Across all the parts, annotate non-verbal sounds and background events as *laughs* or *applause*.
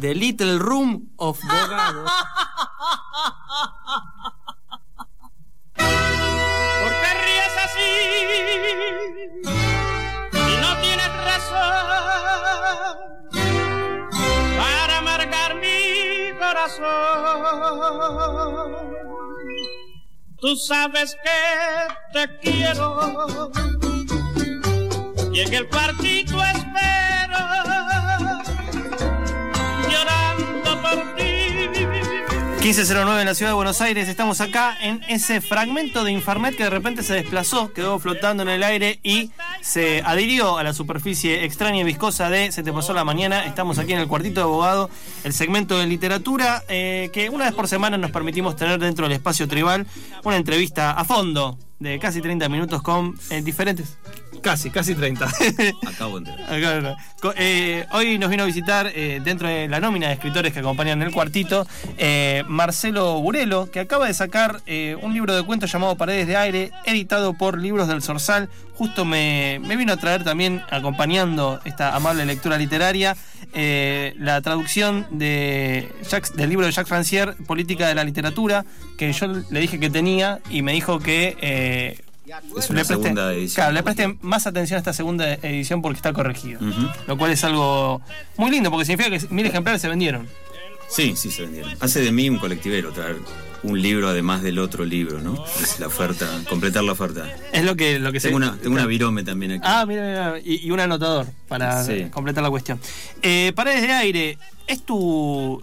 The Little Room of Bogado. ¿Por qué ríes así? Si no tienes razón para amargar mi corazón. Tú sabes que te quiero y en el cuartito espero 1509 en la ciudad de Buenos Aires. Estamos acá en ese fragmento de Infarmet que de repente se desplazó, quedó flotando en el aire y se adhirió a la superficie extraña y viscosa de Se te pasó la mañana. Estamos aquí en el cuartito de abogado, el segmento de literatura eh, que una vez por semana nos permitimos tener dentro del espacio tribal una entrevista a fondo de casi 30 minutos con eh, diferentes. Casi, casi 30. Acabo de. Co- eh, hoy nos vino a visitar, eh, dentro de la nómina de escritores que acompañan el cuartito, eh, Marcelo Burelo, que acaba de sacar un libro de cuentos llamado Paredes de Aire, editado por Libros del Zorzal. Justo me, me vino a traer también, acompañando esta amable lectura literaria, la traducción de Jacques- del libro de Jacques Rancière, Política de la Literatura, que yo le dije que tenía y me dijo que... Es una le preste- segunda edición. Claro, le preste más atención a esta segunda edición porque está corregido. Lo cual es algo muy lindo porque significa que mil ejemplares se vendieron. Sí, sí se vendieron. Hace de mí un colectivero traer un libro además del otro libro, ¿no? Es la oferta, completar la oferta. Es lo que, lo que Tengo se. una, tengo una virome también aquí. Ah, mira, mira, y, y un anotador para Sí. completar la cuestión. Eh, Paredes de aire, es tu.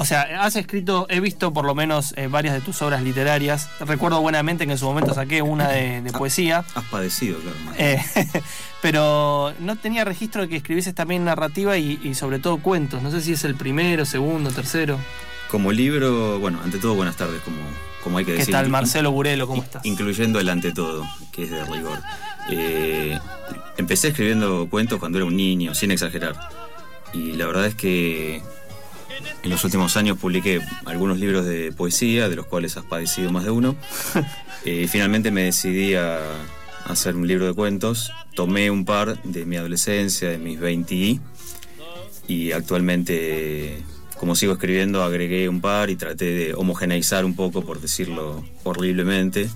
O sea, has escrito, he visto por lo menos eh, varias de tus obras literarias. Recuerdo buenamente que en su momento saqué una de, de *laughs* poesía. Has padecido, claro. Eh, *laughs* pero no tenía registro de que escribieses también narrativa y, y sobre todo cuentos. No sé si es el primero, segundo, tercero. Como libro, bueno, ante todo, buenas tardes, como, como hay que ¿Qué decir. tal, Marcelo Burelo? ¿Cómo estás? Incluyendo el ante todo, que es de rigor. Eh, empecé escribiendo cuentos cuando era un niño, sin exagerar. Y la verdad es que en los últimos años publiqué algunos libros de poesía, de los cuales has padecido más de uno. *laughs* Eh, finalmente me decidí a hacer un libro de cuentos. Tomé un par de mi adolescencia, de mis 20 y, y actualmente, como sigo escribiendo, agregué un par y traté de homogeneizar un poco, por decirlo horriblemente.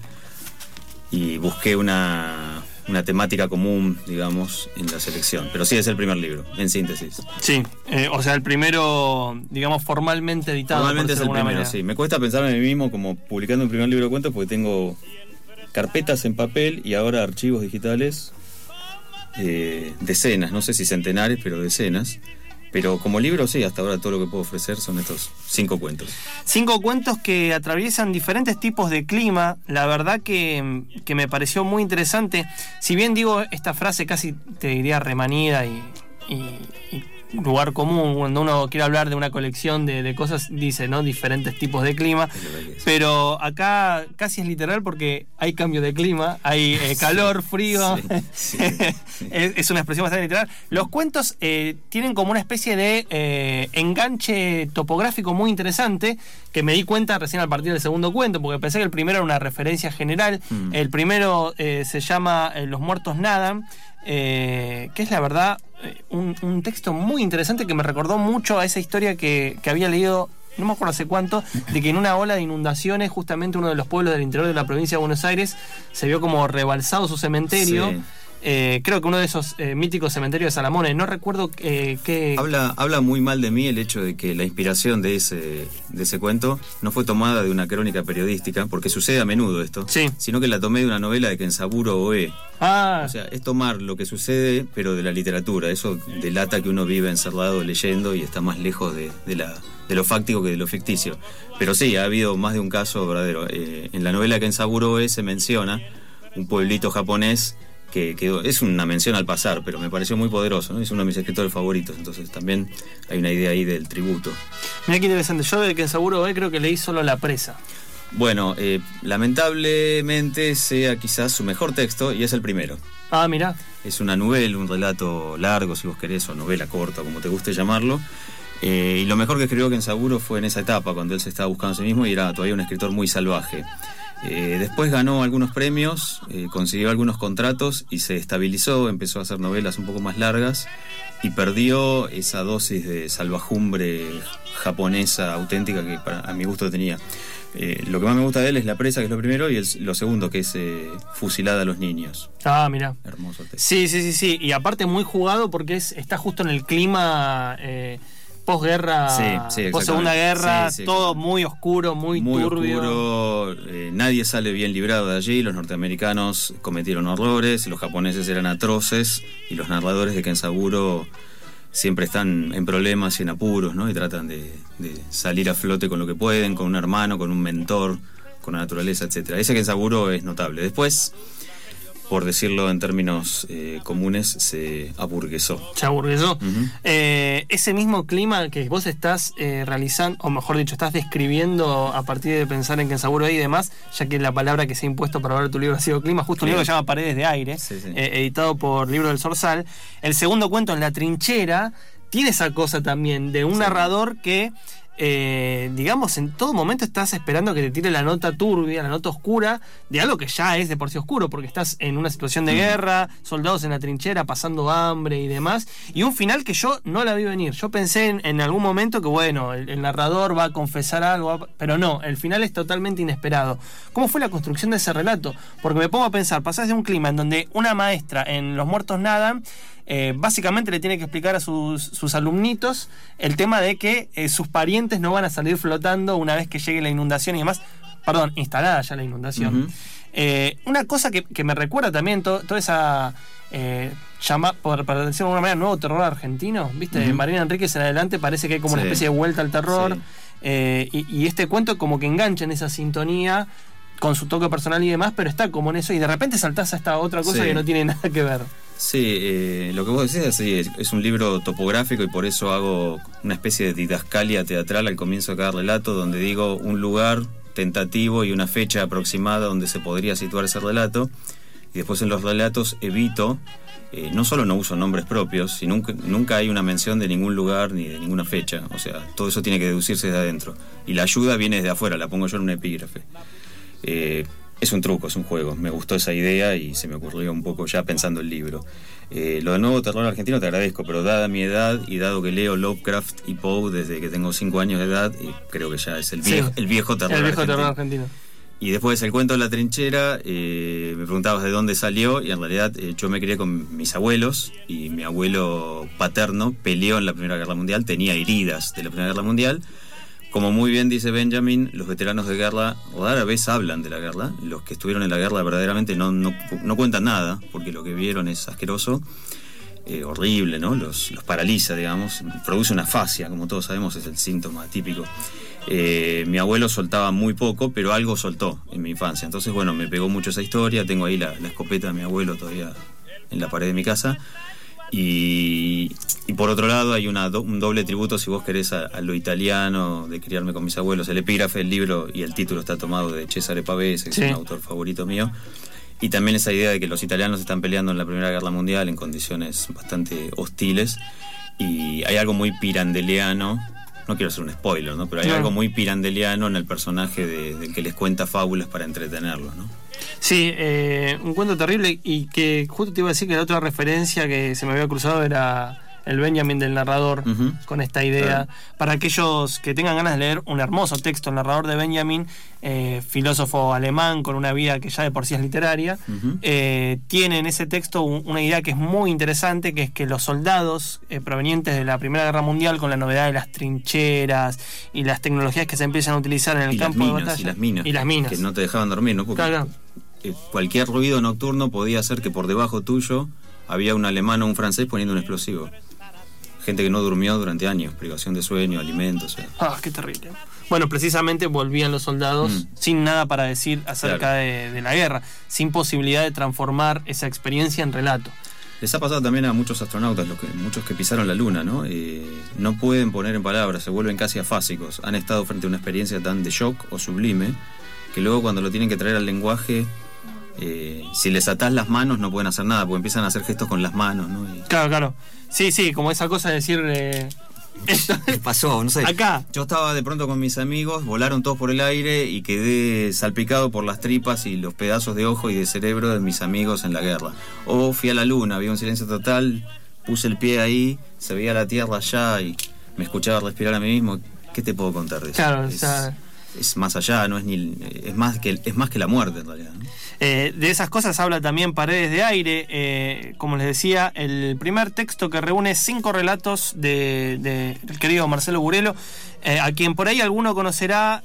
Y busqué una, una temática común, digamos, en la selección. Pero sí es el primer libro, en síntesis. Sí, eh, o sea, el primero, digamos, formalmente editado. Normalmente por es el primero, manera. sí. Me cuesta pensar en mí mismo como publicando un primer libro de cuentos porque tengo carpetas en papel y ahora archivos digitales, eh, decenas, no sé si centenares, pero decenas. Pero como libro, sí, hasta ahora todo lo que puedo ofrecer son estos cinco cuentos. Cinco cuentos que atraviesan diferentes tipos de clima. La verdad que, que me pareció muy interesante. Si bien digo esta frase casi te diría remanida y, y- y lugar común, cuando uno quiere hablar de una colección de, de cosas, dice, ¿no? Diferentes tipos de clima. Pero acá casi es literal porque hay cambio de clima, hay eh, calor, frío. Sí, *laughs* sí, sí. es, es una expresión bastante literal. Los cuentos eh, tienen como una especie de eh, enganche topográfico muy interesante que me di cuenta recién al partir del segundo cuento, porque pensé que el primero era una referencia general. Mm. El primero se llama Los muertos nadan. que es la verdad un, un texto muy interesante que me recordó mucho a esa historia que, que había leído no me acuerdo hace cuánto, de que en una ola de inundaciones, justamente uno de los pueblos del interior de la provincia de Buenos Aires se vio como rebalsado su cementerio. Eh, creo que uno de esos eh, míticos cementerios de Salamones, no recuerdo eh, qué. Habla, habla muy mal de mí el hecho de que la inspiración de ese, de ese cuento no fue tomada de una crónica periodística, porque sucede a menudo esto, Sí. sino que la tomé de una novela de Kensaburo Oe. Ah, O sea, es tomar lo que sucede, pero de la literatura. Eso delata que uno vive encerrado leyendo y está más lejos de, de la, de lo fáctico que de lo ficticio. Pero sí, ha habido más de un caso verdadero. Eh, en la novela Kensaburo Oe se menciona un pueblito japonés que quedó. Es una mención al pasar, pero me pareció muy poderoso, ¿no? Es uno de mis escritores favoritos, entonces también hay una idea ahí del tributo. Mira qué interesante. Yo de que seguro hoy creo que leí solo La Presa. Bueno, eh, lamentablemente sea quizás su mejor texto y es el primero. Ah, mira. Es una novela, un relato largo, si vos querés, o novela corta, como te guste llamarlo. Eh, y lo mejor que escribió Kensaburo fue en esa etapa, cuando él se estaba buscando a sí mismo y era todavía un escritor muy salvaje. Eh, después ganó algunos premios, eh, consiguió algunos contratos y se estabilizó, empezó a hacer novelas un poco más largas y perdió esa dosis de salvajumbre japonesa auténtica que para, a mi gusto tenía. Eh, lo que más me gusta de él es La presa, que es lo primero, y el- lo segundo, que es eh, Fusilada a los niños. Ah, mira. Hermoso texto. Sí, sí, sí, sí. Y aparte muy jugado porque es, está justo en el clima eh, posguerra, Sí, sí, post segunda guerra, Sí, todo muy oscuro, muy, muy turbio. oscuro, eh, nadie sale bien librado de allí, los norteamericanos cometieron horrores, los japoneses eran atroces y los narradores de Kensaburo siempre están en problemas y en apuros, ¿no? Y tratan de, de salir a flote con lo que pueden, con un hermano, con un mentor, con la naturaleza, etcétera. Ese Kensaburo es notable. Después, por decirlo en términos eh, comunes, se aburguesó. Se aburguesó. Eh, ese mismo clima que vos estás eh, realizando, o mejor dicho, estás describiendo a partir de pensar en Kensaburo y demás, ya que la palabra que se ha impuesto para ver tu libro ha sido clima, justo un libro que se llama Paredes de Aire, Sí, sí. editado por Libro del Sorsal. El segundo cuento, En la trinchera, tiene esa cosa también de un Sí. narrador que... eh, digamos, en todo momento estás esperando que te tire la nota turbia, la nota oscura, de algo que ya es de por sí oscuro, porque estás en una situación de guerra, soldados en la trinchera, pasando hambre y demás, y un final que yo no la vi venir. Yo pensé en, en algún momento que, bueno, el, el narrador va a confesar algo, pero no, el final es totalmente inesperado. ¿Cómo fue la construcción de ese relato? Porque me pongo a pensar, pasás de un clima en donde una maestra en Los Muertos Nadan eh, básicamente le tiene que explicar a sus, sus alumnitos el tema de que eh, sus parientes no van a salir flotando una vez que llegue la inundación y demás. Perdón, instalada ya la inundación. Eh, una cosa que, que me recuerda también to- toda esa. Llama, por, para decirlo de alguna manera, nuevo terror argentino. ¿Viste? Marina Enríquez en adelante parece que hay como una especie de vuelta al terror. Sí. Eh, y, y este cuento como que engancha en esa sintonía con su toque personal y demás, pero está como en eso y de repente saltás a esta otra cosa Sí. que no tiene nada que ver. Sí, eh, lo que vos decís así, es, es un libro topográfico y por eso hago una especie de didascalia teatral al comienzo de cada relato donde digo un lugar tentativo y una fecha aproximada donde se podría situar ese relato. Y después en los relatos evito, eh, no solo no uso nombres propios, sino nunca, nunca hay una mención de ningún lugar ni de ninguna fecha, o sea, todo eso tiene que deducirse de adentro. Y la ayuda viene desde afuera, la pongo yo en un epígrafe. Eh, es un truco, es un juego. Me gustó esa idea y se me ocurrió un poco ya pensando el libro. Eh, lo del nuevo terror argentino te agradezco, pero dada mi edad y dado que leo Lovecraft y Poe desde que tengo 5 años de edad, eh, creo que ya es el Sí. viejo, el viejo terror el viejo argentino. terror argentino. Y después el cuento de la trinchera, eh, me preguntabas de dónde salió y en realidad eh, yo me crié con mis abuelos y mi abuelo paterno peleó en la Primera Guerra Mundial, tenía heridas de la Primera Guerra Mundial. Como muy bien dice Benjamin, los veteranos de guerra rara vez hablan de la guerra. Los que estuvieron en la guerra verdaderamente no, no, no cuentan nada, porque lo que vieron es asqueroso, eh, horrible, ¿no? Los, los paraliza, digamos. Produce una fascia, como todos sabemos, es el síntoma típico. Eh, mi abuelo soltaba muy poco, pero algo soltó en mi infancia. Entonces, bueno, me pegó mucho esa historia. Tengo ahí la, la escopeta de mi abuelo todavía en la pared de mi casa. Y, y por otro lado hay una do- un doble tributo, si vos querés, a, a lo italiano de criarme con mis abuelos. El epígrafe del libro y el título está tomado de Cesare Pavese, que Sí. es un autor favorito mío. Y también esa idea de que los italianos están peleando en la Primera Guerra Mundial en condiciones bastante hostiles. Y hay algo muy pirandeliano, no quiero hacer un spoiler, ¿no? pero hay No. algo muy pirandeliano en el personaje de- del que les cuenta fábulas para entretenerlos. ¿no? Sí, eh, un cuento terrible y que justo te iba a decir que la otra referencia que se me había cruzado era el Benjamin del narrador con esta idea. Claro. Para aquellos que tengan ganas de leer un hermoso texto, el narrador de Benjamin, eh, filósofo alemán con una vida que ya de por sí es literaria, eh, tiene en ese texto un- una idea que es muy interesante, que es que los soldados eh, provenientes de la Primera Guerra Mundial, con la novedad de las trincheras y las tecnologías que se empiezan a utilizar en el Y campo de batalla, y las minas. y las minas. Que no te dejaban dormir, ¿no? Porque Claro, cualquier ruido nocturno podía hacer que por debajo tuyo había un alemán o un francés poniendo un explosivo. Gente que no durmió durante años, privación de sueño, alimentos. Ah, qué terrible. Bueno, precisamente volvían los soldados Mm. sin nada para decir acerca Claro. de, de la guerra, sin posibilidad de transformar esa experiencia en relato. Les ha pasado también a muchos astronautas, los que, muchos que pisaron la luna, ¿no? Eh, no pueden poner en palabras, se vuelven casi afásicos. Han estado frente a una experiencia tan de shock o sublime que luego cuando lo tienen que traer al lenguaje, eh, si les atás las manos no pueden hacer nada, porque empiezan a hacer gestos con las manos, ¿no? Y- Claro, claro. Sí, sí, como esa cosa de decir... eh, *laughs* esto- ¿Qué pasó? No sé. Acá. Yo estaba de pronto con mis amigos, volaron todos por el aire y quedé salpicado por las tripas y los pedazos de ojo y de cerebro de mis amigos en la guerra. O fui a la luna, había un silencio total, puse el pie ahí, se veía la tierra allá y me escuchaba respirar a mí mismo. ¿Qué te puedo contar de eso? Claro, o es, sea- es más allá, no es ni es más que es más que la muerte en realidad. ¿no? Eh, de esas cosas habla también Paredes de Aire. eh, como les decía, el primer texto que reúne cinco relatos de- de- del querido Marcelo Burelo, eh, a quien por ahí alguno conocerá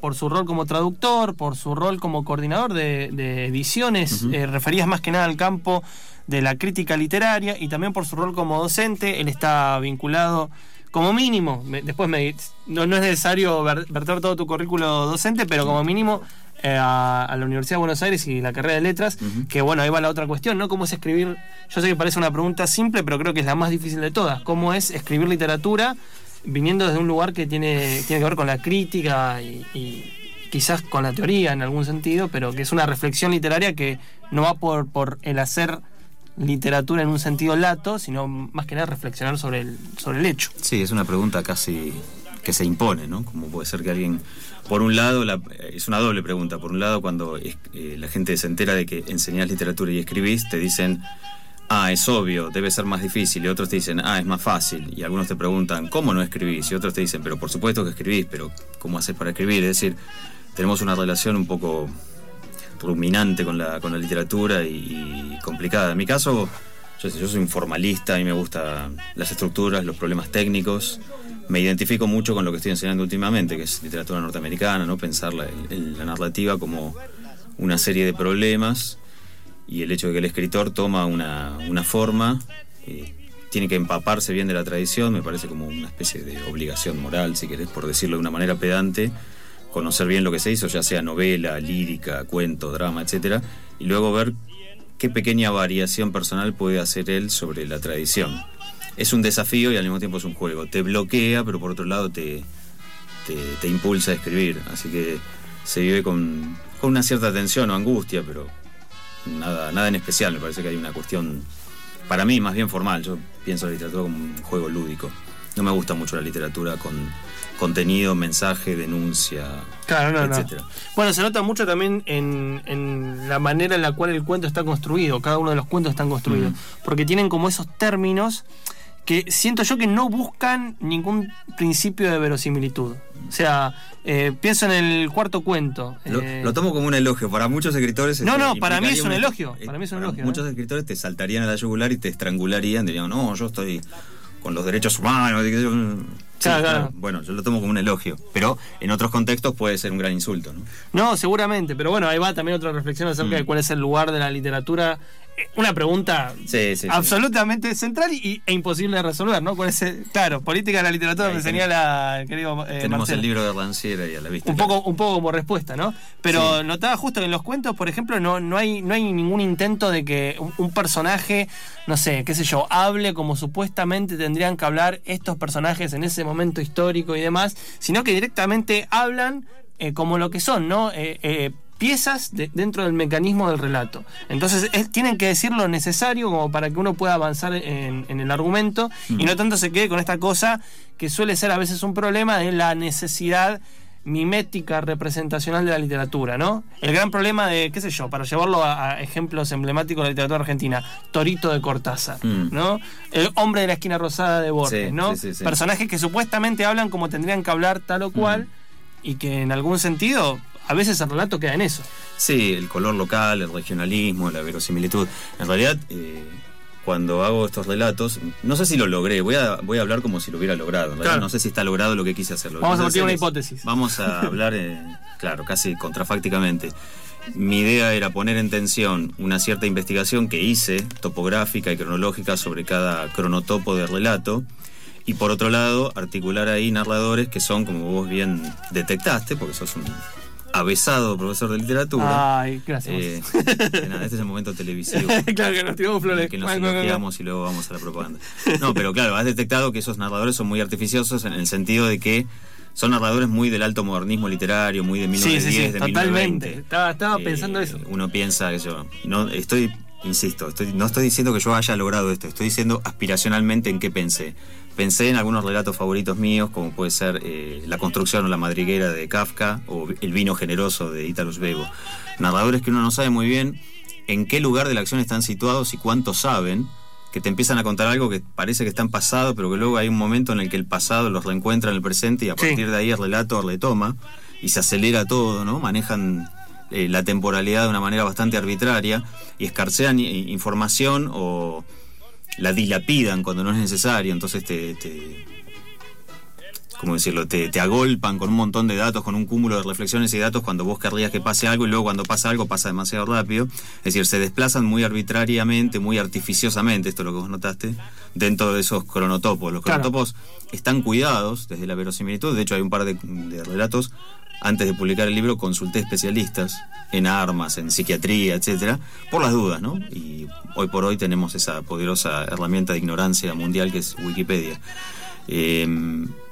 por su rol como traductor, por su rol como coordinador de, de ediciones, referidas más que nada al campo de la crítica literaria y también por su rol como docente. Él está vinculado como mínimo, me- después me, no, no es necesario ver- verter todo tu currículo docente, pero como mínimo eh, a, a la Universidad de Buenos Aires y la carrera de letras, que bueno, ahí va la otra cuestión, ¿no? ¿Cómo es escribir? Yo sé que parece una pregunta simple, pero creo que es la más difícil de todas. ¿Cómo es escribir literatura viniendo desde un lugar que tiene, tiene que ver con la crítica y, y quizás con la teoría en algún sentido, pero que es una reflexión literaria que no va por, por el hacer literatura en un sentido lato, sino más que nada reflexionar sobre el, sobre el hecho. Sí, es una pregunta casi que se impone, ¿no? Como puede ser que alguien, por un lado, la- es una doble pregunta. Por un lado, cuando eh, la gente se entera de que enseñás literatura y escribís, te dicen, ah, es obvio, debe ser más difícil. Y otros te dicen, ah, es más fácil. Y algunos te preguntan, ¿cómo no escribís? Y otros te dicen, pero por supuesto que escribís, pero ¿cómo haces para escribir? Es decir, tenemos una relación un poco ruminante con la, con la literatura y, y complicada. En mi caso, yo, yo soy un formalista, a mí me gustan las estructuras, los problemas técnicos. Me identifico mucho con lo que estoy enseñando últimamente, que es literatura norteamericana, ¿no? Pensar la, el- la narrativa como una serie de problemas y el hecho de que el escritor toma una, una forma, eh, tiene que empaparse bien de la tradición, me parece como una especie de obligación moral, si querés, por decirlo de una manera pedante, conocer bien lo que se hizo, ya sea novela, lírica, cuento, drama, etcétera, y luego ver qué pequeña variación personal puede hacer él sobre la tradición. Es un desafío y al mismo tiempo es un juego. Te bloquea, pero por otro lado te, te, te impulsa a escribir. Así que se vive con, con una cierta tensión o angustia, pero nada, nada en especial. Me parece que hay una cuestión, para mí, más bien formal. Yo pienso la literatura como un juego lúdico. No me gusta mucho la literatura con contenido, mensaje, denuncia, Claro, no, no. etcétera. Bueno, se nota mucho también en, en la manera en la cual el cuento está construido, cada uno de los cuentos están construidos, porque tienen como esos términos que siento yo que no buscan ningún principio de verosimilitud. O sea, eh, pienso en el cuarto cuento. Lo, eh, lo tomo como un elogio. Para muchos escritores. No, no, para mí es un elogio, eh, para mí es un para elogio, Muchos ¿eh? escritores te saltarían a la yugular y te estrangularían. Dirían, no, yo estoy con los derechos humanos. Sí, Claro, claro. claro. Bueno, yo lo tomo como un elogio. Pero en otros contextos puede ser un gran insulto. ¿no? No, seguramente, pero bueno, ahí va también otra reflexión acerca Mm. de cuál es el lugar de la literatura. Una pregunta Sí, sí, sí. absolutamente central y, e imposible de resolver, ¿no? ¿Cuál es el- claro, política de la literatura me señala el querido eh, Tenemos Marcelo. el libro de Ranciera y a la vista. Un poco, un poco como respuesta, ¿no? Pero notaba justo que en los cuentos, por ejemplo, no, no, hay, no hay ningún intento de que un, un personaje, no sé, qué sé yo, hable como supuestamente tendrían que hablar estos personajes en ese momento histórico y demás, sino que directamente hablan eh, como lo que son, ¿no? Eh, piezas de- dentro del mecanismo del relato. Entonces es- tienen que decir lo necesario como para que uno pueda avanzar en, en el argumento y no tanto se quede con esta cosa que suele ser a veces un problema de la necesidad mimética representacional de la literatura, ¿no? El gran problema de, qué sé yo, para llevarlo a, a ejemplos emblemáticos de la literatura argentina, Torito de Cortázar, Mm. ¿no? El hombre de la esquina rosada de Borges, Sí, ¿no? sí, sí, sí. Personajes que supuestamente hablan como tendrían que hablar tal o cual y que en algún sentido a veces el relato queda en eso. Sí, el color local, el regionalismo, la verosimilitud. En realidad, eh, cuando hago estos relatos, no sé si lo logré, voy a, voy a hablar como si lo hubiera logrado. Claro. No sé si está logrado lo que quise hacer. Lo que Vamos a partir una es- hipótesis. Vamos a *laughs* hablar, eh, claro, casi contrafácticamente. Mi idea era poner en tensión una cierta investigación que hice, topográfica y cronológica, sobre cada cronotopo de relato, Y por otro lado, articular ahí narradores que son, como vos bien detectaste, porque sos un avesado profesor de literatura. Ay, gracias. Eh, nada, este es el momento televisivo. *laughs* claro que nos tiramos flores. que nos Bueno, bueno, elogiamos y luego vamos a la propaganda. No, pero claro, has detectado que esos narradores son muy artificiosos en el sentido de que son narradores muy del alto modernismo literario, muy de Sí, 1910, sí, sí, de totalmente. 1920. Estaba, estaba Eh, pensando eso. Uno piensa que yo. No, estoy, insisto, estoy, no estoy diciendo que yo haya logrado esto, estoy diciendo aspiracionalmente en qué pensé. Pensé en algunos relatos favoritos míos, como puede ser eh, La construcción o la madriguera de Kafka o El vino generoso de Italo Bebo. Narradores que uno no sabe muy bien en qué lugar de la acción están situados y cuánto saben, que te empiezan a contar algo que parece que está en pasado, pero que luego hay un momento en el que el pasado los reencuentra en el presente y a Sí. partir de ahí el relato retoma y se acelera todo, ¿no? Manejan eh, la temporalidad de una manera bastante arbitraria y escarcean información o la dilapidan cuando no es necesario, entonces te, te ¿cómo decirlo? Te, te agolpan con un montón de datos, con un cúmulo de reflexiones y datos cuando vos querrías que pase algo y luego cuando pasa algo pasa demasiado rápido. Es decir, se desplazan muy arbitrariamente, muy artificiosamente, esto es lo que vos notaste, dentro de esos cronotopos. Los Claro. cronotopos están cuidados desde la verosimilitud, de hecho hay un par de, de relatos. Antes de publicar el libro consulté especialistas en armas, en psiquiatría, etcétera, por las dudas, ¿no? Y hoy por hoy tenemos esa poderosa herramienta de ignorancia mundial que es Wikipedia. Eh,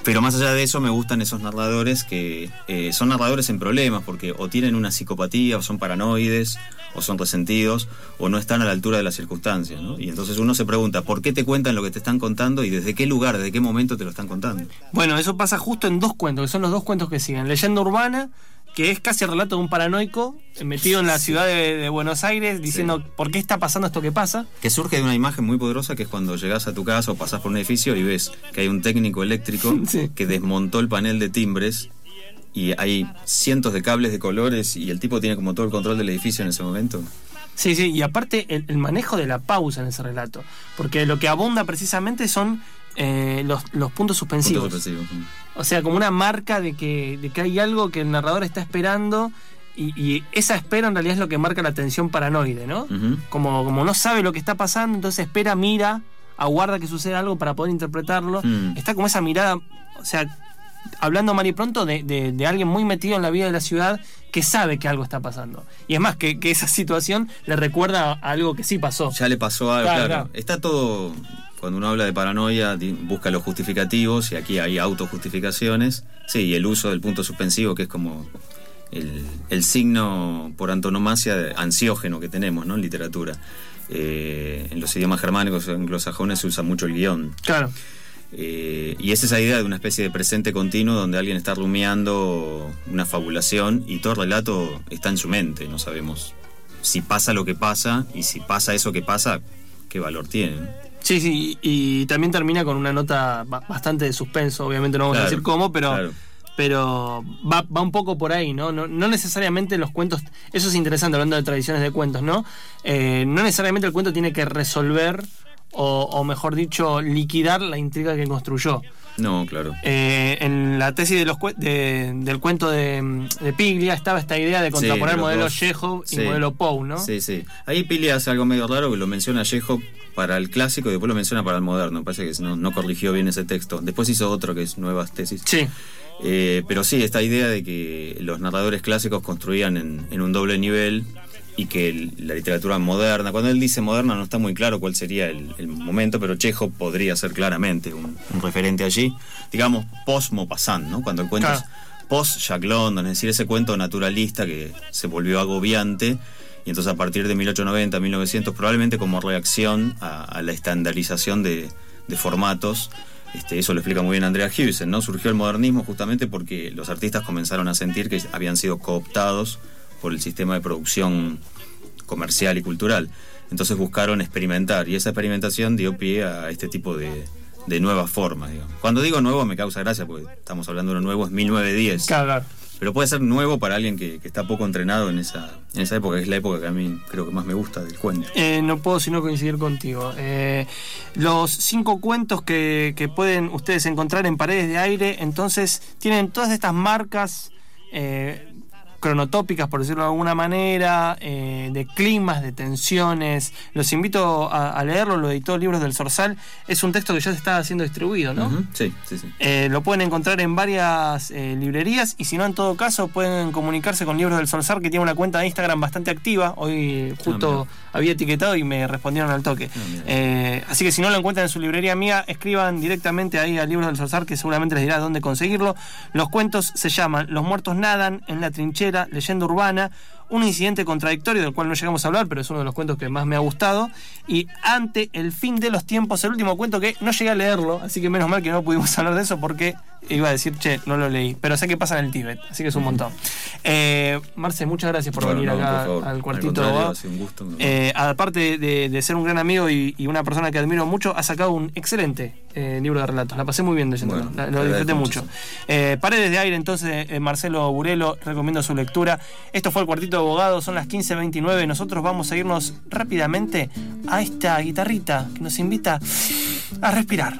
pero más allá de eso, me gustan esos narradores que eh, son narradores en problemas, porque o tienen una psicopatía, o son paranoides, o son resentidos, o no están a la altura de las circunstancias. Y entonces uno se pregunta, ¿por qué te cuentan lo que te están contando y desde qué lugar, desde qué momento te lo están contando? Bueno, eso pasa justo en dos cuentos, que son los dos cuentos que siguen. Leyenda urbana, que es casi el relato de un paranoico metido en la ciudad de, de Buenos Aires diciendo por qué está pasando esto que pasa. Que surge de una imagen muy poderosa que es cuando llegas a tu casa o pasás por un edificio y ves que hay un técnico eléctrico *laughs* Sí. que desmontó el panel de timbres y hay cientos de cables de colores y el tipo tiene como todo el control del edificio en ese momento. Sí, sí, y aparte el, el manejo de la pausa en ese relato, porque lo que abunda precisamente son eh, los, los puntos suspensivos. Punto suspensivo. O sea, como una marca de que, de que hay algo que el narrador está esperando y, y esa espera en realidad es lo que marca la tensión paranoide, ¿no? Como, como no sabe lo que está pasando, entonces espera, mira, aguarda que suceda algo para poder interpretarlo. Mm. Está como esa mirada, o sea, hablando mal y pronto de, de- de alguien muy metido en la vida de la ciudad que sabe que algo está pasando. Y es más, que, que esa situación le recuerda a algo que sí pasó. Ya le pasó algo, Claro, claro. claro. Está todo, cuando uno habla de paranoia, busca los justificativos y aquí hay autojustificaciones. Sí, y el uso del punto suspensivo, que es como el, el signo por antonomasia de- ansiógeno que tenemos ¿no? en literatura. Eh, en los idiomas germánicos o anglosajones se usa mucho el guion. Claro. Eh, y es esa idea de una especie de presente continuo donde alguien está rumiando una fabulación y todo el relato está en su mente. No sabemos si pasa lo que pasa y si pasa eso que pasa, qué valor tiene. Sí, sí, y, también termina con una nota ba- bastante de suspenso, obviamente no vamos a decir cómo, pero, claro. pero va, va un poco por ahí, ¿no? ¿no? No necesariamente los cuentos, eso es interesante hablando de tradiciones de cuentos, ¿no? Eh, no necesariamente el cuento tiene que resolver o, o mejor dicho, liquidar la intriga que construyó. No, claro. Eh, en la tesis de los cue- de- del cuento de, de Piglia estaba esta idea de contraponer los modelo. Chekhov y Sí. modelo Poe, ¿no? Sí, sí. Ahí Pili hace algo medio raro que lo menciona Chekhov para el clásico y después lo menciona para el moderno. Parece que no, no corrigió bien ese texto. Después hizo otro que es Nuevas Tesis. Sí. Eh, pero sí, esta idea de que los narradores clásicos construían en, en un doble nivel y que la literatura moderna, cuando él dice moderna no está muy claro cuál sería el, el momento, pero Chekhov podría ser claramente un, un referente allí, digamos post-Maupassant, ¿no? Cuando el cuento Claro. es post-Jack London, es decir, ese cuento naturalista que se volvió agobiante y entonces a partir de 1890, 1900, probablemente como reacción a, a la estandarización de, de formatos, este, eso lo explica muy bien Andrea Hughes, ¿no? Surgió el modernismo justamente porque los artistas comenzaron a sentir que habían sido cooptados por el sistema de producción comercial y cultural. Entonces buscaron experimentar y esa experimentación dio pie a este tipo de, de nuevas formas. digamos. Cuando digo nuevo me causa gracia porque estamos hablando de uno nuevo, es 1910. Claro, claro. Pero puede ser nuevo para alguien que, que está poco entrenado en esa, en esa época, que es la época que a mí creo que más me gusta del cuento. Eh, no puedo sino coincidir contigo. Eh, los cinco cuentos que, que pueden ustedes encontrar en Paredes de Aire, entonces tienen todas estas marcas, eh, cronotópicas, por decirlo de alguna manera, eh, de climas, de tensiones. Los invito a, a leerlo, lo editó Libros del Sorsal. Es un texto que ya se está siendo distribuido, ¿no? Sí, sí, sí. Eh, lo pueden encontrar en varias eh, librerías y si no, en todo caso, pueden comunicarse con Libros del Solsar, que tiene una cuenta de Instagram bastante activa. Hoy justo había etiquetado y me respondieron al toque. Ah, así que si no lo encuentran en su librería mía, escriban directamente ahí a Libros del Solsar, que seguramente les dirá dónde conseguirlo. Los cuentos se llaman Los muertos nadan, En la trinchera, Leyenda urbana. Un incidente contradictorio del cual no llegamos a hablar, pero es uno de los cuentos que más me ha gustado. Y ante el fin de los tiempos, el último cuento que no llegué a leerlo, así que menos mal que no pudimos *laughs* hablar de eso porque iba a decir, che, no lo leí. Pero sé que pasa en el Tíbet, así que es un montón. Eh, Marce, muchas gracias por Bueno, venir no, acá por favor. al Al cuartito de contrario, Abogado. ha sido un gusto. Eh, aparte de, de ser un gran amigo y, y una persona que admiro mucho, ha sacado un excelente eh, libro de relatos. La pasé muy bien leyéndolo, Bueno, lo disfruté mucho. Eh, Paredes de aire, entonces, eh, Marcelo Burelo, recomiendo su lectura. Esto fue el Cuartito de Abogados, son las 15.29. Nosotros vamos a irnos rápidamente a esta guitarrita que nos invita a respirar.